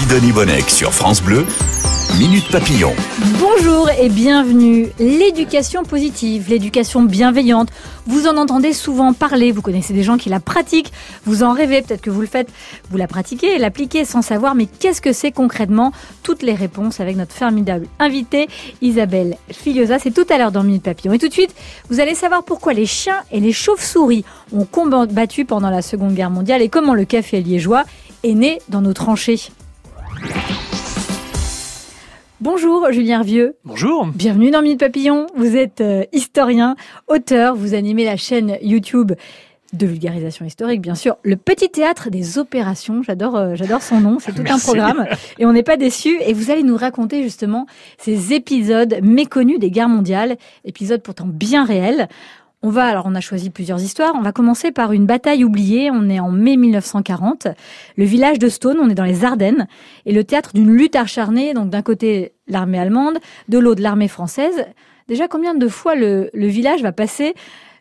Sidonie Bonnec sur France Bleu, Minute Papillon. Bonjour et bienvenue. L'éducation positive, l'éducation bienveillante, vous en entendez souvent parler, vous connaissez des gens qui la pratiquent, vous en rêvez, peut-être que vous le faites, vous la pratiquez et l'appliquez sans savoir, mais qu'est-ce que c'est concrètement? Toutes les réponses avec notre formidable invitée Isabelle Filiosa, c'est tout à l'heure dans Minute Papillon. Et tout de suite, vous allez savoir pourquoi les chiens et les chauves-souris ont combattu pendant la Seconde Guerre mondiale et comment le café liégeois est né dans nos tranchées. Bonjour Julien Vieux. Bonjour. Bienvenue dans Minute Papillon. Vous êtes euh, historien, auteur, vous animez la chaîne YouTube de vulgarisation historique, bien sûr. Le Petit Théâtre des Opérations, j'adore, euh, j'adore son nom, c'est tout un programme. Et on n'est pas déçus. Et vous allez nous raconter justement ces épisodes méconnus des guerres mondiales, épisodes pourtant bien réels. On va, alors on a choisi plusieurs histoires. On va commencer par une bataille oubliée. On est en mai 1940. Le village de Stone, on est dans les Ardennes, et le théâtre d'une lutte acharnée. Donc d'un côté l'armée allemande, de l'autre l'armée française. Déjà, combien de fois le, le village va passer,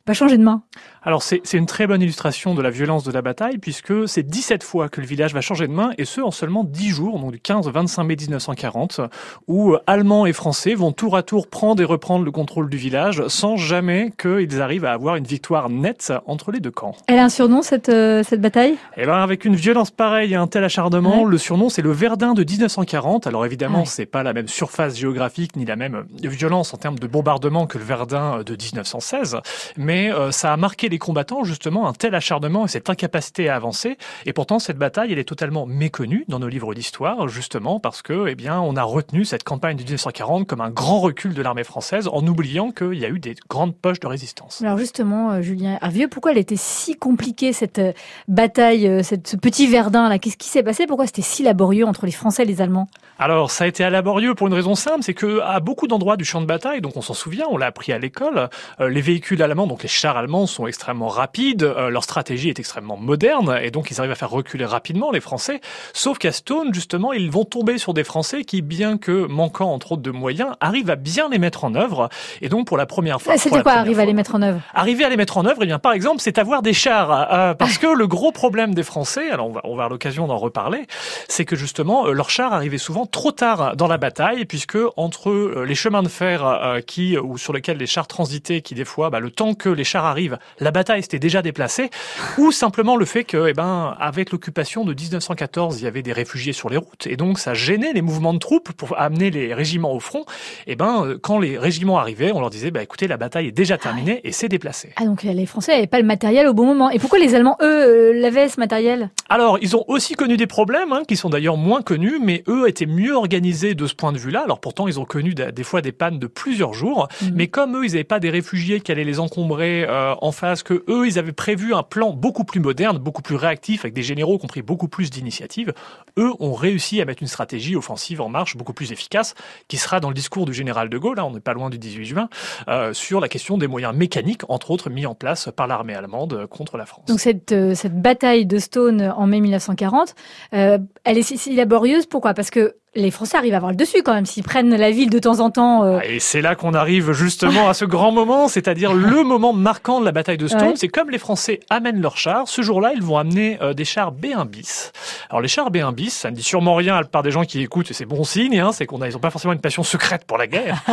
va changer de main alors c'est une très bonne illustration de la violence de la bataille puisque c'est 17 fois que le village va changer de main et ce en seulement 10 jours, donc du 15 au 25 mai 1940, où Allemands et Français vont tour à tour prendre et reprendre le contrôle du village sans jamais qu'ils arrivent à avoir une victoire nette entre les deux camps. Elle a un surnom cette, euh, cette bataille? Eh ben avec une violence pareille et un tel acharnement, le surnom c'est le Verdun de 1940. Alors évidemment, c'est pas la même surface géographique ni la même violence en termes de bombardement que le Verdun de 1916, mais euh, ça a marqué les combattants justement un tel acharnement et cette incapacité à avancer. Et pourtant, cette bataille, elle est totalement méconnue dans nos livres d'histoire, justement parce que, eh bien, on a retenu cette campagne de 1940 comme un grand recul de l'armée française, en oubliant qu'il y a eu des grandes poches de résistance. Alors justement, euh, Julien Hervieux, pourquoi elle était si compliquée cette euh, bataille, euh, cette, ce petit Verdun là? Qu'est-ce qui s'est passé? Pourquoi c'était si laborieux entre les Français et les Allemands? Alors, ça a été laborieux pour une raison simple, c'est que à beaucoup d'endroits du champ de bataille, donc on s'en souvient, on l'a appris à l'école, les véhicules allemands, donc les chars allemands, sont extrêmement rapides, euh, leur stratégie est extrêmement moderne, et donc ils arrivent à faire reculer rapidement les Français. Sauf qu'à Stone, justement, ils vont tomber sur des Français qui, bien que manquant entre autres de moyens, arrivent à bien les mettre en œuvre. Et donc pour la première fois. C'était quoi arriver à les mettre en œuvre? Arriver à les mettre en œuvre, eh bien par exemple, c'est avoir des chars, euh, parce que le gros problème des Français, alors on va, on va avoir l'occasion d'en reparler, c'est que justement euh, leurs chars arrivaient souvent trop tard dans la bataille, puisque entre les chemins de fer qui ou sur lesquels les chars transitaient, qui des fois, bah, le temps que les chars arrivent, la bataille s'était déjà déplacée, ou simplement le fait que, eh ben, avec l'occupation de 1914, il y avait des réfugiés sur les routes, et donc ça gênait les mouvements de troupes pour amener les régiments au front. Et ben, quand les régiments arrivaient, on leur disait, bah écoutez, la bataille est déjà terminée et c'est déplacé. Ah donc les Français n'avaient pas le matériel au bon moment. Et pourquoi les Allemands, eux, euh, l'avaient ce matériel? Alors, ils ont aussi connu des problèmes, hein, qui sont d'ailleurs moins connus, mais eux étaient mieux organisés de ce point de vue-là. Alors pourtant, ils ont connu des fois des pannes de plusieurs jours, Mhm. mais comme eux, ils n'avaient pas des réfugiés qui allaient les encombrer euh, en face, que eux, ils avaient prévu un plan beaucoup plus moderne, beaucoup plus réactif, avec des généraux qui ont pris beaucoup plus d'initiatives, eux ont réussi à mettre une stratégie offensive en marche beaucoup plus efficace, qui sera dans le discours du général de Gaulle, là, on n'est pas loin du 18 juin, euh, sur la question des moyens mécaniques, entre autres mis en place par l'armée allemande euh, contre la France. Donc cette, cette bataille de Stone en mai 1940, euh, elle est si laborieuse. Pourquoi? Parce que les Français arrivent à avoir le dessus quand même s'ils prennent la ville de temps en temps. euh, Et c'est là qu'on arrive justement à ce grand moment, c'est-à-dire le moment marquant de la bataille de Stone. Ouais. C'est comme les Français amènent leurs chars. Ce jour-là, ils vont amener euh, des chars B1 bis. Alors les chars B1 bis, ça ne dit sûrement rien à la part des gens qui écoutent, et c'est bon signe. Hein, c'est qu'on a, ils ont pas forcément une passion secrète pour la guerre.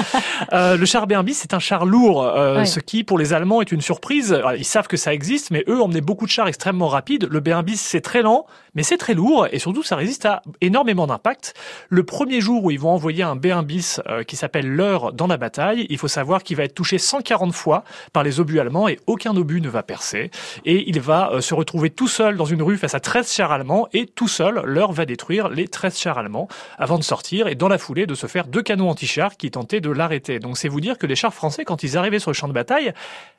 Euh, le char B1 bis, c'est un char lourd, Ouais. ce qui pour les Allemands est une surprise. Alors, ils savent que ça existe, mais eux emmenaient beaucoup de chars extrêmement rapides. Le B1 bis, c'est très lent, mais c'est très lourd, et surtout ça résiste à énormément d'impact. Le premier jour où ils vont envoyer un B1 bis euh, qui s'appelle l'heure dans la bataille, il faut savoir qu'il va être touché 140 fois par les obus allemands et aucun obus ne va percer. Et il va euh, se retrouver tout seul dans une rue face à 13 chars allemands et tout seul, l'heure va détruire les 13 chars allemands avant de sortir et dans la foulée de se faire deux canons anti-chars qui tentaient de l'arrêter. Donc c'est vous dire que les chars français, quand ils arrivaient sur le champ de bataille,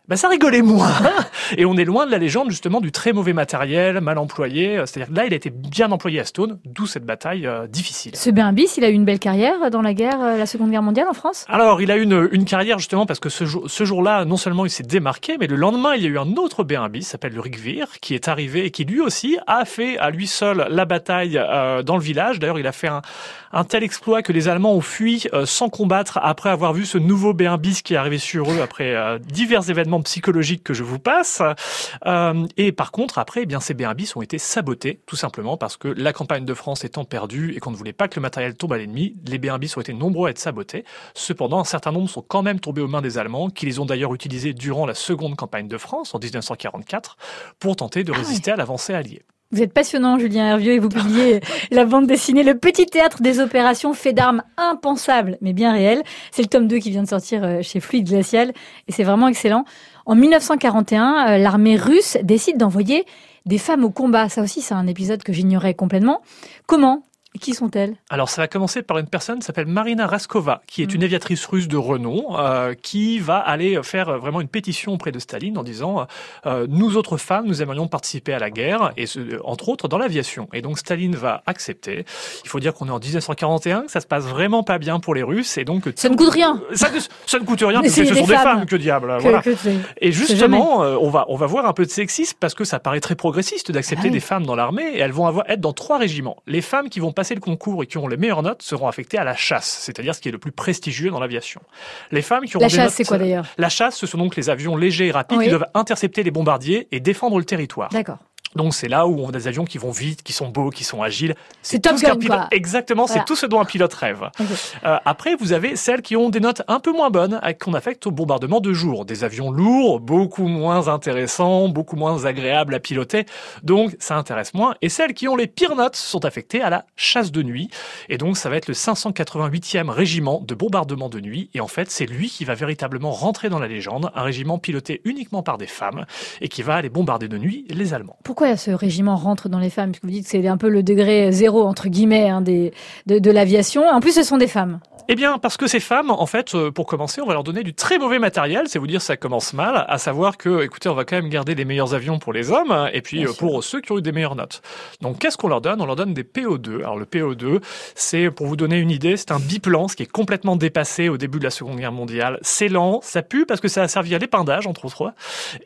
bah ça rigolait moins. Et on est loin de la légende justement du très mauvais matériel, mal employé. C'est-à-dire là, il a été bien employé à Stone, d'où cette bataille euh, difficile. Bis, il a eu une belle carrière dans la guerre, euh, la Seconde Guerre mondiale en France Alors, il a eu une, carrière justement parce que ce, jour, ce jour-là, non seulement il s'est démarqué, mais le lendemain, il y a eu un autre bis, s'appelle le Rigvir, qui est arrivé et qui lui aussi a fait à lui seul la bataille euh, dans le village. D'ailleurs, il a fait un, tel exploit que les Allemands ont fui euh, sans combattre après avoir vu ce nouveau Béin bis qui est arrivé sur eux après divers événements psychologiques que je vous passe. Et par contre, après, eh bien, ces bis ont été sabotés, tout simplement parce que la campagne de France étant perdue et qu'on ne voulait pas que le matériel tombe à l'ennemi, les Béin bis ont été nombreux à être sabotés. Cependant, un certain nombre sont quand même tombés aux mains des Allemands, qui les ont d'ailleurs utilisés durant la seconde campagne de France en 1944 pour tenter de Ah résister à l'avancée alliée. Vous êtes passionnant, Julien Hervieux, et vous publiez la bande dessinée Le Petit Théâtre des Opérations, fait d'armes impensables, mais bien réelles. C'est le tome 2 qui vient de sortir euh, chez Fluide Glacial, et c'est vraiment excellent. En 1941, euh, l'armée russe décide d'envoyer des femmes au combat. Ça aussi, c'est un épisode que j'ignorais complètement. Comment et qui sont-elles? Alors ça va commencer par une personne qui s'appelle Marina Raskova, qui est Mm. une aviatrice russe de renom, euh, qui va aller faire vraiment une pétition auprès de Staline en disant euh, nous autres femmes, nous aimerions participer à la guerre, et ce, entre autres dans l'aviation. Et donc Staline va accepter. Il faut dire qu'on est en 1941, que ça se passe vraiment pas bien pour les Russes, et donc Ça ne coûte rien. ça, ne- ça ne coûte rien, parce que ce sont des femmes. que diable. Que- voilà. que c'est- Et justement, euh, on va on va voir un peu de sexisme parce que ça paraît très progressiste d'accepter Ah oui. des femmes dans l'armée et elles vont avoir être dans trois régiments. Les femmes qui vont passer le concours et qui ont les meilleures notes seront affectées à la chasse, c'est-à-dire ce qui est le plus prestigieux dans l'aviation. Les femmes qui auront La des chasse, c'est quoi d'ailleurs? La chasse, ce sont donc les avions légers et rapides Oui. qui doivent intercepter les bombardiers et défendre le territoire. D'accord. Donc c'est là où on a des avions qui vont vite, qui sont beaux, qui sont agiles. C'est tout Top ce qu'un Gun, pilote-. Exactement, Voilà. c'est tout ce dont un pilote rêve. Euh, après, vous avez celles qui ont des notes un peu moins bonnes, avec- qu'on affecte au bombardement de jour. Des avions lourds, beaucoup moins intéressants, beaucoup moins agréables à piloter, donc ça intéresse moins. Et celles qui ont les pires notes sont affectées à la chasse de nuit. Et donc ça va être le 588e régiment de bombardement de nuit. Et en fait, c'est lui qui va véritablement rentrer dans la légende, un régiment piloté uniquement par des femmes, et qui va aller bombarder de nuit les Allemands. Pourquoi ce régiment rentre dans les femmes Puisque vous dites que c'est un peu le degré zéro, entre guillemets, hein, des, de, de l'aviation. En plus, ce sont des femmes. Eh bien, parce que ces femmes, en fait, euh, pour commencer, on va leur donner du très mauvais matériel. C'est vous dire, ça commence mal. À savoir que, écoutez, on va quand même garder les meilleurs avions pour les hommes, et puis Bien euh, sûr. pour ceux qui ont eu des meilleures notes. Donc, qu'est-ce qu'on leur donne? On leur donne des PO2. Alors, le PO2, c'est, pour vous donner une idée, c'est un biplan, ce qui est complètement dépassé au début de la Seconde Guerre mondiale. C'est lent, ça pue parce que ça a servi à l'épandage, entre autres.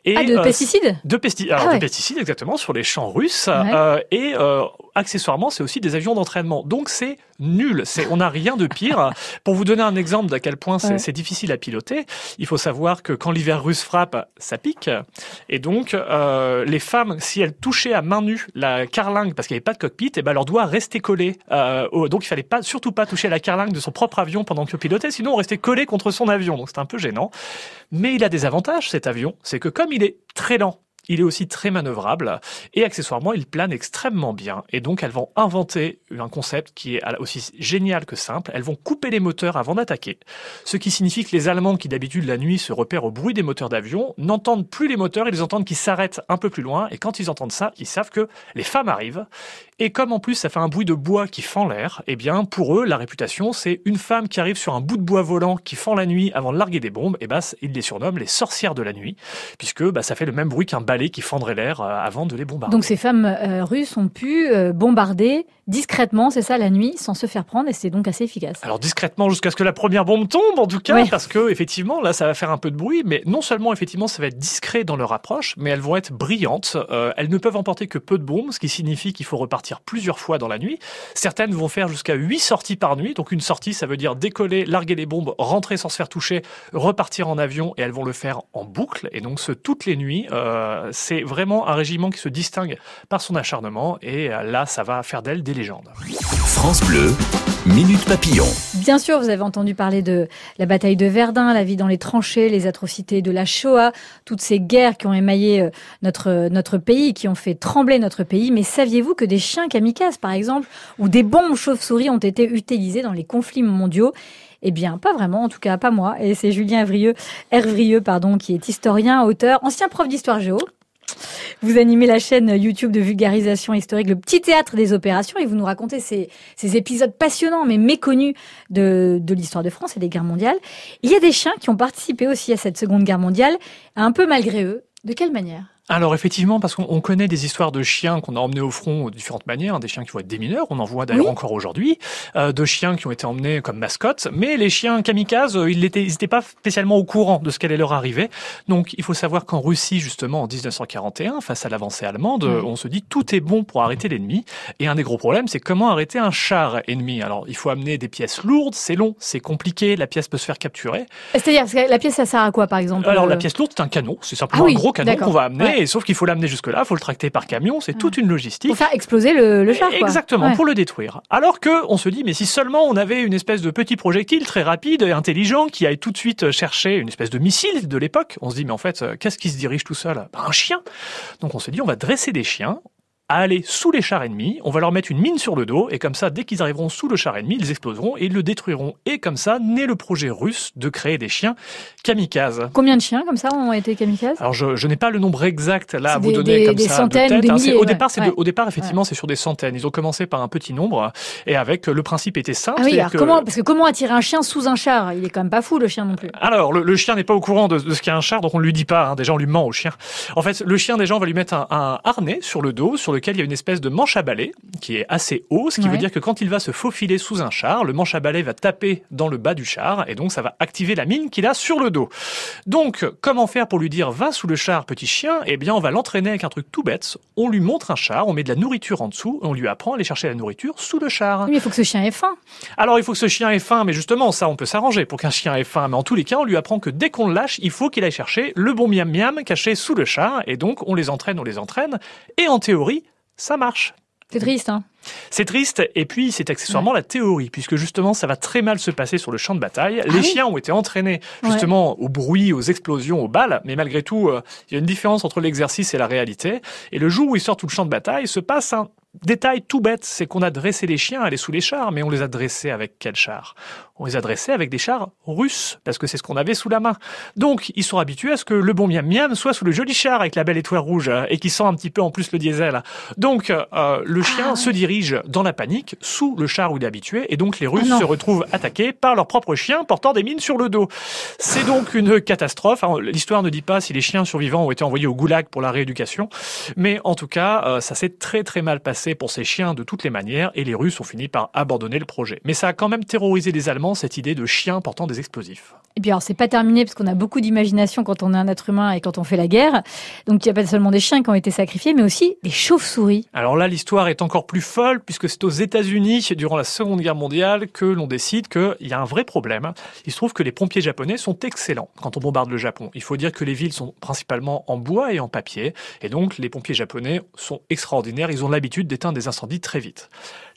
Et, ah, de euh, pesticides? de pesticides, alors Ah ouais. de pesticides exactement sur les champs russes Ouais. euh, et euh, accessoirement c'est aussi des avions d'entraînement. Donc c'est nul, c'est on n'a rien de pire. Pour vous donner un exemple d'à quel point c'est Ouais. difficile à piloter, il faut savoir que quand l'hiver russe frappe, ça pique et donc euh, les femmes si elles touchaient à main nue la carlingue parce qu'il n'y avait pas de cockpit, et ben leur doigt restait collé. Euh, au- donc il fallait pas surtout pas toucher à la carlingue de son propre avion pendant que pilotait, sinon on restait collé contre son avion. Donc c'est un peu gênant. Mais il a des avantages, cet avion. C'est que comme il est très lent, il est aussi très manœuvrable et accessoirement il plane extrêmement bien. Et donc elles vont inventer un concept qui est aussi génial que simple. Elles vont couper les moteurs avant d'attaquer. Ce qui signifie que les Allemands qui d'habitude la nuit se repèrent au bruit des moteurs d'avion n'entendent plus les moteurs, ils entendent qu'ils s'arrêtent un peu plus loin. Et quand ils entendent ça, ils savent que les femmes arrivent. Et comme en plus ça fait un bruit de bois qui fend l'air, eh bien pour eux la réputation c'est une femme qui arrive sur un bout de bois volant qui fend la nuit avant de larguer des bombes. Et ben ils les surnomment les sorcières de la nuit puisque bah, ça fait le même bruit qu'un balai qui fendrait l'air euh, avant de les bombarder. Donc ces femmes euh, russes ont pu euh, bombarder discrètement, c'est ça, la nuit, sans se faire prendre, et c'est donc assez efficace. Alors discrètement jusqu'à ce que la première bombe tombe en tout cas parce que effectivement là ça va faire un peu de bruit mais non seulement effectivement ça va être discret dans leur approche mais elles vont être brillantes. Euh, elles ne peuvent emporter que peu de bombes ce qui signifie qu'il faut repartir plusieurs fois dans la nuit. Certaines vont faire jusqu'à 8 sorties par nuit. Donc une sortie ça veut dire décoller larguer les bombes rentrer sans se faire toucher repartir en avion et elles vont le faire en boucle. Et donc ce toutes les nuits Euh, c'est vraiment un régiment qui se distingue par son acharnement et euh, là ça va faire d'elles des légendes. France Bleu, Minute Papillon. Bien sûr, vous avez entendu parler de la bataille de Verdun, la vie dans les tranchées, les atrocités de la Shoah, toutes ces guerres qui ont émaillé euh, notre, notre pays, qui ont fait trembler notre pays. Mais saviez-vous que des chiens kamikazes, par exemple, ou des bombes chauves-souris ont été utilisées dans les conflits mondiaux? Eh bien, pas vraiment, en tout cas pas moi. Et c'est Julien Hervrieux, Hervrieux pardon, qui est historien, auteur, ancien prof d'histoire géo. Vous animez la chaîne YouTube de vulgarisation historique, le petit théâtre des opérations, et vous nous racontez ces, épisodes passionnants mais méconnus de l'histoire de France et des guerres mondiales. Il y a des chiens qui ont participé aussi à cette Seconde Guerre mondiale, un peu malgré eux. De quelle manière? Alors effectivement, parce qu'on connaît des histoires de chiens qu'on a emmenés au front de différentes manières, des chiens qui vont être des mineurs, on en voit d'ailleurs encore aujourd'hui, euh, de chiens qui ont été emmenés comme mascottes, mais les chiens kamikazes, euh, ils n'étaient pas spécialement au courant de ce qu'allait leur arriver. Donc il faut savoir qu'en Russie, justement, en 1941, face à l'avancée allemande, on se dit tout est bon pour arrêter l'ennemi. Et un des gros problèmes, c'est comment arrêter un char ennemi. Alors il faut amener des pièces lourdes, c'est long, c'est compliqué, la pièce peut se faire capturer. C'est-à-dire, la pièce, ça sert à quoi, par exemple Alors la pièce lourde, c'est un canon, c'est simplement ah un gros canon qu'on va amener, et sauf qu'il faut l'amener jusque-là, il faut le tracter par camion, c'est toute une logistique. Pour faire exploser le, le char. Quoi. Exactement, pour le détruire. Alors que on se dit, mais si seulement on avait une espèce de petit projectile très rapide et intelligent qui aille tout de suite chercher une espèce de missile de l'époque, on se dit, mais en fait, euh, qu'est-ce qui se dirige tout seul? Ben, Un chien. Donc on se dit, on va dresser des chiens, à aller sous les chars ennemis. On va leur mettre une mine sur le dos et comme ça, dès qu'ils arriveront sous le char ennemi, ils exploseront et ils le détruiront. Et comme ça, naît le projet russe de créer des chiens kamikazes. Combien de chiens comme ça ont été kamikazes? Alors je, je n'ai pas le nombre exact là à vous donner des, comme des ça centaines de tête. Des hein. milliers, au ouais. départ, c'est ouais. de- au départ effectivement, c'est sur des centaines. Ils ont commencé par un petit nombre et avec le principe était simple. Ah oui, alors que- comment, parce que comment attirer un chien sous un char? Il est quand même pas fou le chien non plus. Alors, le, le chien n'est pas au courant de, de ce qu'est un char, donc on ne lui dit pas. hein. Déjà, on lui ment au chien. En fait, le chien, déjà, on va lui mettre un, un harnais sur le dos, sur lequel il y a une espèce de manche à balai qui est assez haut, ce qui Ouais. veut dire que quand il va se faufiler sous un char, le manche à balai va taper dans le bas du char, et donc ça va activer la mine qu'il a sur le dos. Donc, comment faire pour lui dire va sous le char, petit chien? Eh bien, on va l'entraîner avec un truc tout bête. On lui montre un char, on met de la nourriture en dessous, et on lui apprend à aller chercher la nourriture sous le char. Mais il faut que ce chien ait faim. Alors il faut que ce chien ait faim, mais justement ça on peut s'arranger pour qu'un chien ait faim. Mais en tous les cas on lui apprend que dès qu'on le lâche, il faut qu'il aille chercher le bon miam miam caché sous le char. Et donc on les entraîne, on les entraîne. Et en théorie, ça marche. C'est triste, hein. C'est triste, et puis c'est accessoirement la théorie, puisque justement ça va très mal se passer sur le champ de bataille. les Ah oui chiens ont été entraînés justement au bruit, aux explosions, aux balles, mais malgré tout, euh, il y a une différence entre l'exercice et la réalité. Et le jour où ils sortent tout le champ de bataille, se passe un détail tout bête, c'est qu'on a dressé les chiens à aller sous les chars, mais on les a dressés avec quel char? On les a dressés avec des chars russes, parce que c'est ce qu'on avait sous la main. Donc ils sont habitués à ce que le bon miam miam soit sous le joli char avec la belle étoile rouge, et qui sent un petit peu en plus le diesel. Donc euh, le chien Ah se dirige dans la panique sous le char où il est habitué et donc les Russes Ah se retrouvent attaqués par leurs propres chiens portant des mines sur le dos. C'est donc une catastrophe. Alors, L'histoire ne dit pas si les chiens survivants ont été envoyés au goulag pour la rééducation, mais en tout cas, euh, ça s'est très très mal passé pour ces chiens de toutes les manières et les Russes ont fini par abandonner le projet. Mais ça a quand même terrorisé les Allemands cette idée de chiens portant des explosifs. Et puis alors c'est pas terminé parce qu'on a beaucoup d'imagination quand on est un être humain et quand on fait la guerre. Donc il n'y a pas seulement des chiens qui ont été sacrifiés, mais aussi des chauves-souris. Alors là, l'histoire est encore plus folle puisque c'est aux États-Unis, durant la Seconde Guerre mondiale, que l'on décide qu'il y a un vrai problème. Il se trouve que les pompiers japonais sont excellents quand on bombarde le Japon. Il faut dire que les villes sont principalement en bois et en papier, et donc les pompiers japonais sont extraordinaires. Ils ont l'habitude d'éteindre des incendies très vite.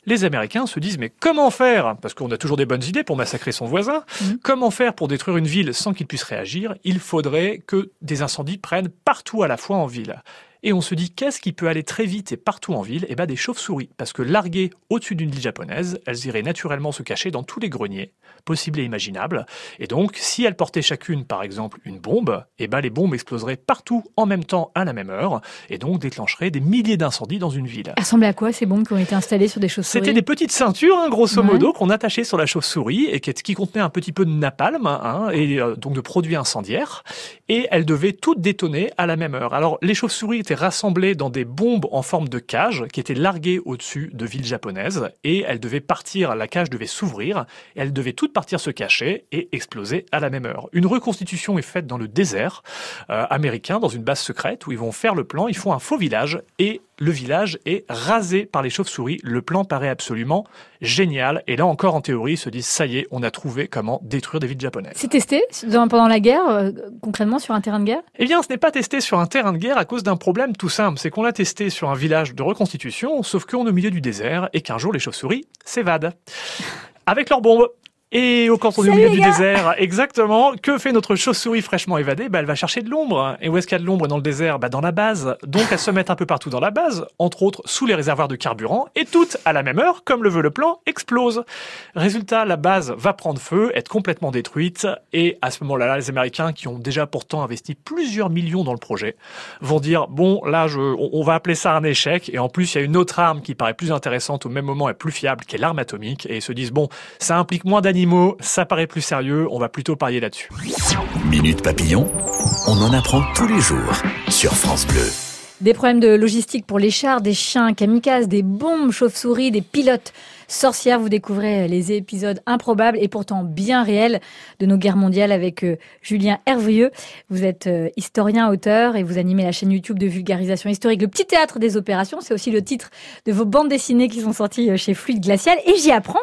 Les Américains se disent mais comment faire? Parce qu'on a toujours des bonnes idées pour massacrer son voisin. Mhm. Comment faire pour détruire une ville sans qu'il puisse réagir? Il faudrait que des incendies prennent partout à la fois en ville. Et on se dit qu'est-ce qui peut aller très vite et partout en ville? Eh ben des chauves-souris, parce que larguées au-dessus d'une ville japonaise, elles iraient naturellement se cacher dans tous les greniers, possibles et imaginables. Et donc, si elles portaient chacune, par exemple, une bombe, eh ben les bombes exploseraient partout en même temps à la même heure, et donc déclencheraient des milliers d'incendies dans une ville. Elles ressemblaient à quoi ces bombes qui ont été installées sur des chauves-souris? C'était des petites ceintures, hein, grosso Ouais. modo, qu'on attachait sur la chauve-souris et qui, qui contenaient un petit peu de napalm, hein, et euh, donc de produits incendiaires. Et elles devaient toutes détonner à la même heure. Alors, les chauves-souris étaient rassemblées dans des bombes en forme de cage qui étaient larguées au-dessus de villes japonaises. Et elles devaient partir, la cage devait s'ouvrir, elles devaient toutes partir se cacher et exploser à la même heure. Une reconstitution est faite dans le désert euh, américain, dans une base secrète, où ils vont faire le plan, ils font un faux village, et le village est rasé par les chauves-souris. Le plan paraît absolument génial. Et là encore, en théorie, ils se disent, ça y est, on a trouvé comment détruire des villes japonaises. C'est testé pendant la guerre, euh, concrètement sur un terrain de guerre? Eh bien, ce n'est pas testé sur un terrain de guerre à cause d'un problème tout simple. C'est qu'on l'a testé sur un village de reconstitution, sauf qu'on est au milieu du désert et qu'un jour, les chauves-souris s'évadent. Avec leurs bombes. Et au- quand on est au milieu du désert, exactement, que fait notre chauve-souris fraîchement évadée? Bah, Elle va chercher de l'ombre. Et où est-ce qu'il y a de l'ombre dans le désert? Bah, Dans la base. Donc elles se mettent un peu partout dans la base, entre autres sous les réservoirs de carburant, et toutes, à la même heure, comme le veut le plan, explosent. Résultat, la base va prendre feu, être complètement détruite, et à ce moment-là, les Américains, qui ont déjà pourtant investi plusieurs millions dans le projet, vont dire, bon, là, je, on, on va appeler ça un échec, et en plus, il y a une autre arme qui paraît plus intéressante au même moment et plus fiable, qui est l'arme atomique, et ils se disent, bon, ça implique moins d'animaux, ça paraît plus sérieux, on va plutôt parier là-dessus. Minute Papillon, on en apprend tous les jours sur France Bleu. Des problèmes de logistique pour les chars, des chiens kamikazes, des bombes chauves-souris, des pilotes sorcières. Vous découvrez les épisodes improbables et pourtant bien réels de nos guerres mondiales avec euh, Julien Hervieux. Vous êtes euh, historien, auteur et vous animez la chaîne YouTube de vulgarisation historique Le Petit Théâtre des Opérations. C'est aussi le titre de vos bandes dessinées qui sont sorties euh, chez Fluide Glacial. Et j'y apprends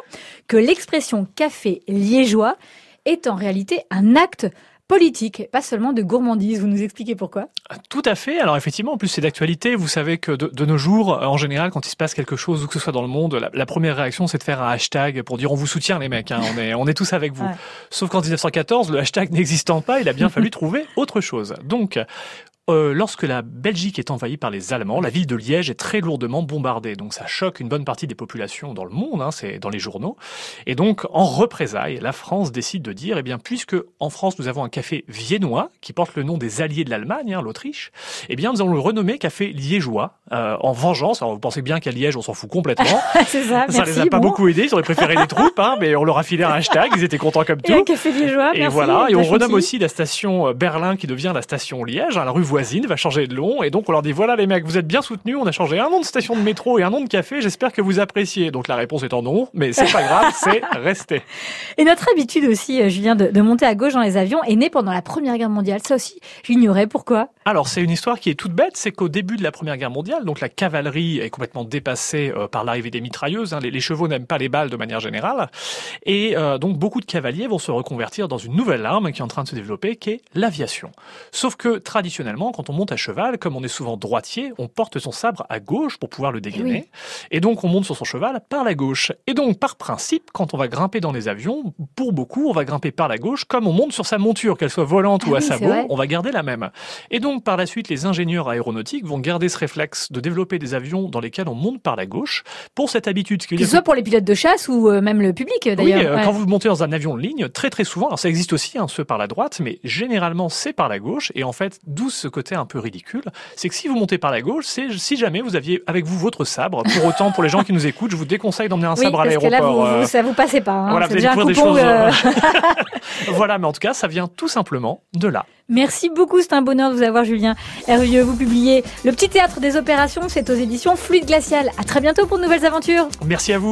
que l'expression café liégeois est en réalité un acte politique, pas seulement de gourmandise. Vous nous expliquez pourquoi? Tout à fait. Alors effectivement, en plus c'est d'actualité. Vous savez que de, de, nos jours, en général, quand il se passe quelque chose, ou que ce soit dans le monde, la, la première réaction c'est de faire un hashtag pour dire on vous soutient les mecs, hein, on, est, on est tous avec vous. Ouais. Sauf qu'en 1914, le hashtag n'existant pas, il a bien fallu trouver autre chose. Donc, euh, lorsque la Belgique est envahie par les Allemands, la ville de Liège est très lourdement bombardée. Donc ça choque une bonne partie des populations dans le monde, hein, c'est dans les journaux. Et donc, en représailles, la France décide de dire, eh bien, puisque en France nous avons un café viennois qui porte le nom des alliés de l'Allemagne, hein, l'Autriche, eh bien, nous allons le renommer café liégeois euh, en vengeance. Alors vous pensez bien qu'à Liège, on s'en fout complètement. c'est ça. Ça merci, les a pas bon. beaucoup aidés. Ils auraient préféré les troupes, hein, mais on leur a filé un hashtag. Ils étaient contents comme tout. Et un café liégeois. Et merci, voilà. Et on renomme aussi la station euh, Berlin qui devient la station Liège. hein, La rue voisine va changer de long. Et donc, on leur dit, voilà les mecs, vous êtes bien soutenus. On a changé un nom de station de métro et un nom de café. J'espère que vous appréciez. Donc, la réponse étant non. Mais c'est pas grave, c'est resté. Et notre habitude aussi, euh, Julien, de, de monter à gauche dans les avions est née pendant la Première Guerre mondiale. Ça aussi, j'ignorais pourquoi? Alors, c'est une histoire qui est toute bête. C'est qu'au début de la Première Guerre mondiale, donc la cavalerie est complètement dépassée euh, par l'arrivée des mitrailleuses. hein. Les, les chevaux n'aiment pas les balles de manière générale. Et euh, donc, beaucoup de cavaliers vont se reconvertir dans une nouvelle arme qui est en train de se développer, qui est l'aviation. Sauf que, traditionnellement, quand on monte à cheval, comme on est souvent droitier, on porte son sabre à gauche pour pouvoir le dégainer. oui. Et donc, on monte sur son cheval par la gauche. Et donc, par principe, quand on va grimper dans les avions, pour beaucoup, on va grimper par la gauche, comme on monte sur sa monture, qu'elle soit volante Ah ou à oui, sabot, on va garder la même. Et donc, par la suite, les ingénieurs aéronautiques vont garder ce réflexe de développer des avions dans lesquels on monte par la gauche pour cette habitude. Que ce soit pour les pilotes de chasse ou euh, même le public, oui, d'ailleurs. euh, Ouais. quand vous montez dans un avion de ligne, très très souvent, alors ça existe aussi, hein, ceux par la droite, mais généralement c'est par la gauche. Et en fait, d'où ce côté un peu ridicule, c'est que si vous montez par la gauche, c'est si jamais vous aviez avec vous votre sabre. Pour autant, pour les gens qui nous écoutent, je vous déconseille d'emmener un Oui, sabre à l'aéroport. vous, euh, vous- ça vous passez pas. hein. voilà, C'est vous allez déjà un découvrir des coupon, choses. euh, voilà, mais en tout cas, ça vient tout simplement de là. Merci beaucoup, c'est un bonheur de vous avoir, Julien Hervieux. Vous publiez Le Petit Théâtre des Opérations, c'est aux éditions Fluide Glacial. À très bientôt pour de nouvelles aventures. Merci à vous.